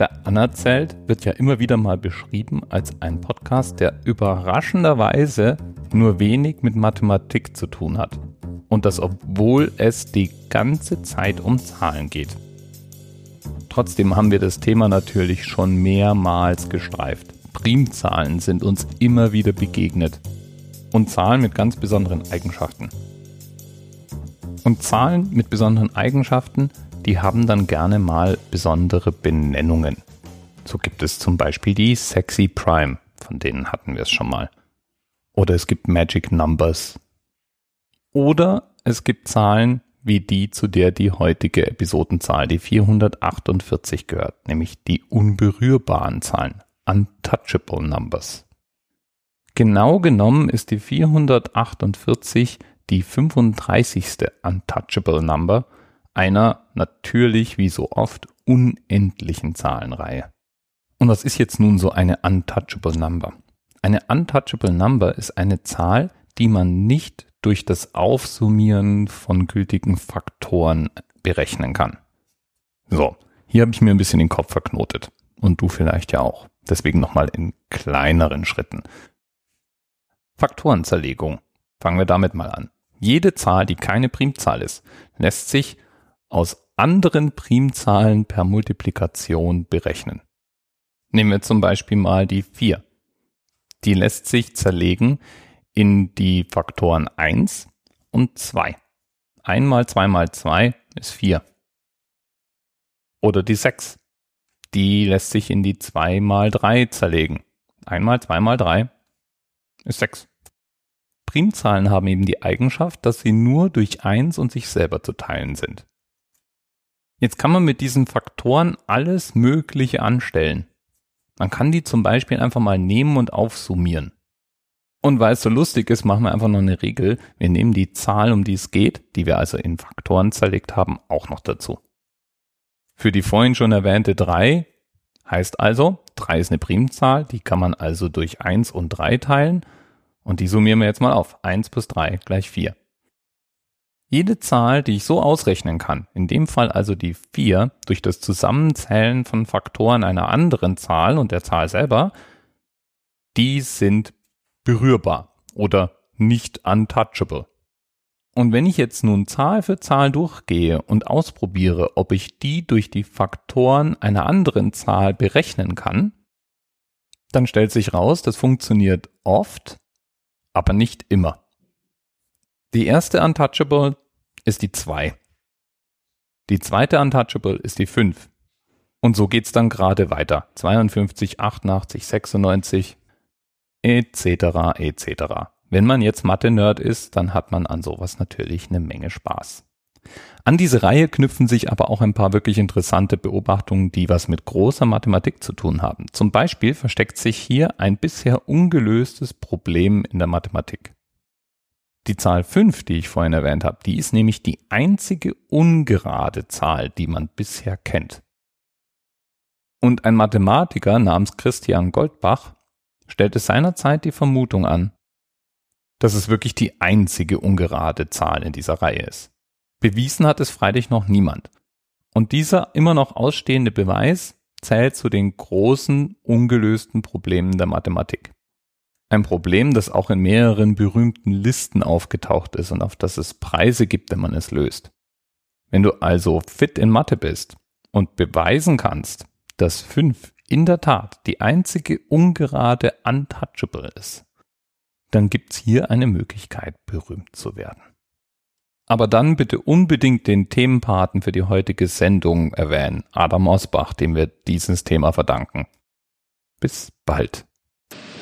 Der Anerzählt wird ja immer wieder mal beschrieben als ein Podcast, der überraschenderweise nur wenig mit Mathematik zu tun hat. Und das obwohl es die ganze Zeit um Zahlen geht. Trotzdem haben wir das Thema natürlich schon mehrmals gestreift. Primzahlen sind uns immer wieder begegnet. Und Zahlen mit ganz besonderen Eigenschaften. Und Zahlen mit besonderen Eigenschaften die haben dann gerne mal besondere Benennungen. So gibt es zum Beispiel die Sexy Prime, von denen hatten wir es schon mal. Oder es gibt Magic Numbers. Oder es gibt Zahlen wie die, zu der die heutige Episodenzahl, die 448 gehört, nämlich die unberührbaren Zahlen, Untouchable Numbers. Genau genommen ist die 448 die 35. Untouchable Number einer natürlich wie so oft unendlichen Zahlenreihe. Und was ist jetzt nun so eine untouchable number? Eine untouchable number ist eine Zahl, die man nicht durch das Aufsummieren von gültigen Faktoren berechnen kann. So, hier habe ich mir ein bisschen den Kopf verknotet. Und du vielleicht ja auch. Deswegen nochmal in kleineren Schritten. Faktorenzerlegung. Fangen wir damit mal an. Jede Zahl, die keine Primzahl ist, lässt sich aus anderen Primzahlen per Multiplikation berechnen. Nehmen wir zum Beispiel mal die 4. Die lässt sich zerlegen in die Faktoren 1 und 2. 1 mal 2 mal 2 ist 4. Oder die 6. Die lässt sich in die 2 mal 3 zerlegen. 1 mal 2 mal 3 ist 6. Primzahlen haben eben die Eigenschaft, dass sie nur durch 1 und sich selber zu teilen sind. Jetzt kann man mit diesen Faktoren alles Mögliche anstellen. Man kann die zum Beispiel einfach mal nehmen und aufsummieren. Und weil es so lustig ist, machen wir einfach noch eine Regel. Wir nehmen die Zahl, um die es geht, die wir also in Faktoren zerlegt haben, auch noch dazu. Für die vorhin schon erwähnte 3 heißt also, 3 ist eine Primzahl, die kann man also durch 1 und 3 teilen. Und die summieren wir jetzt mal auf. 1 plus 3 gleich 4. Jede Zahl, die ich so ausrechnen kann, in dem Fall also die 4, durch das Zusammenzählen von Faktoren einer anderen Zahl und der Zahl selber, die sind berührbar oder nicht untouchable. Und wenn ich jetzt nun Zahl für Zahl durchgehe und ausprobiere, ob ich die durch die Faktoren einer anderen Zahl berechnen kann, dann stellt sich raus, das funktioniert oft, aber nicht immer. Die erste Untouchable ist die 2. Die zweite Untouchable ist die 5. Und so geht's dann gerade weiter. 52, 88, 96, etc., etc. Wenn man jetzt Mathe-Nerd ist, dann hat man an sowas natürlich eine Menge Spaß. An diese Reihe knüpfen sich aber auch ein paar wirklich interessante Beobachtungen, die was mit großer Mathematik zu tun haben. Zum Beispiel versteckt sich hier ein bisher ungelöstes Problem in der Mathematik. Die Zahl 5, die ich vorhin erwähnt habe, die ist nämlich die einzige ungerade Zahl, die man bisher kennt. Und ein Mathematiker namens Christian Goldbach stellte seinerzeit die Vermutung an, dass es wirklich die einzige ungerade Zahl in dieser Reihe ist. Bewiesen hat es freilich noch niemand. Und dieser immer noch ausstehende Beweis zählt zu den großen ungelösten Problemen der Mathematik. Ein Problem, das auch in mehreren berühmten Listen aufgetaucht ist und auf das es Preise gibt, wenn man es löst. Wenn du also fit in Mathe bist und beweisen kannst, dass 5 in der Tat die einzige ungerade Untouchable ist, dann gibt's hier eine Möglichkeit, berühmt zu werden. Aber dann bitte unbedingt den Themenpaten für die heutige Sendung erwähnen, Adam Osbach, dem wir dieses Thema verdanken. Bis bald.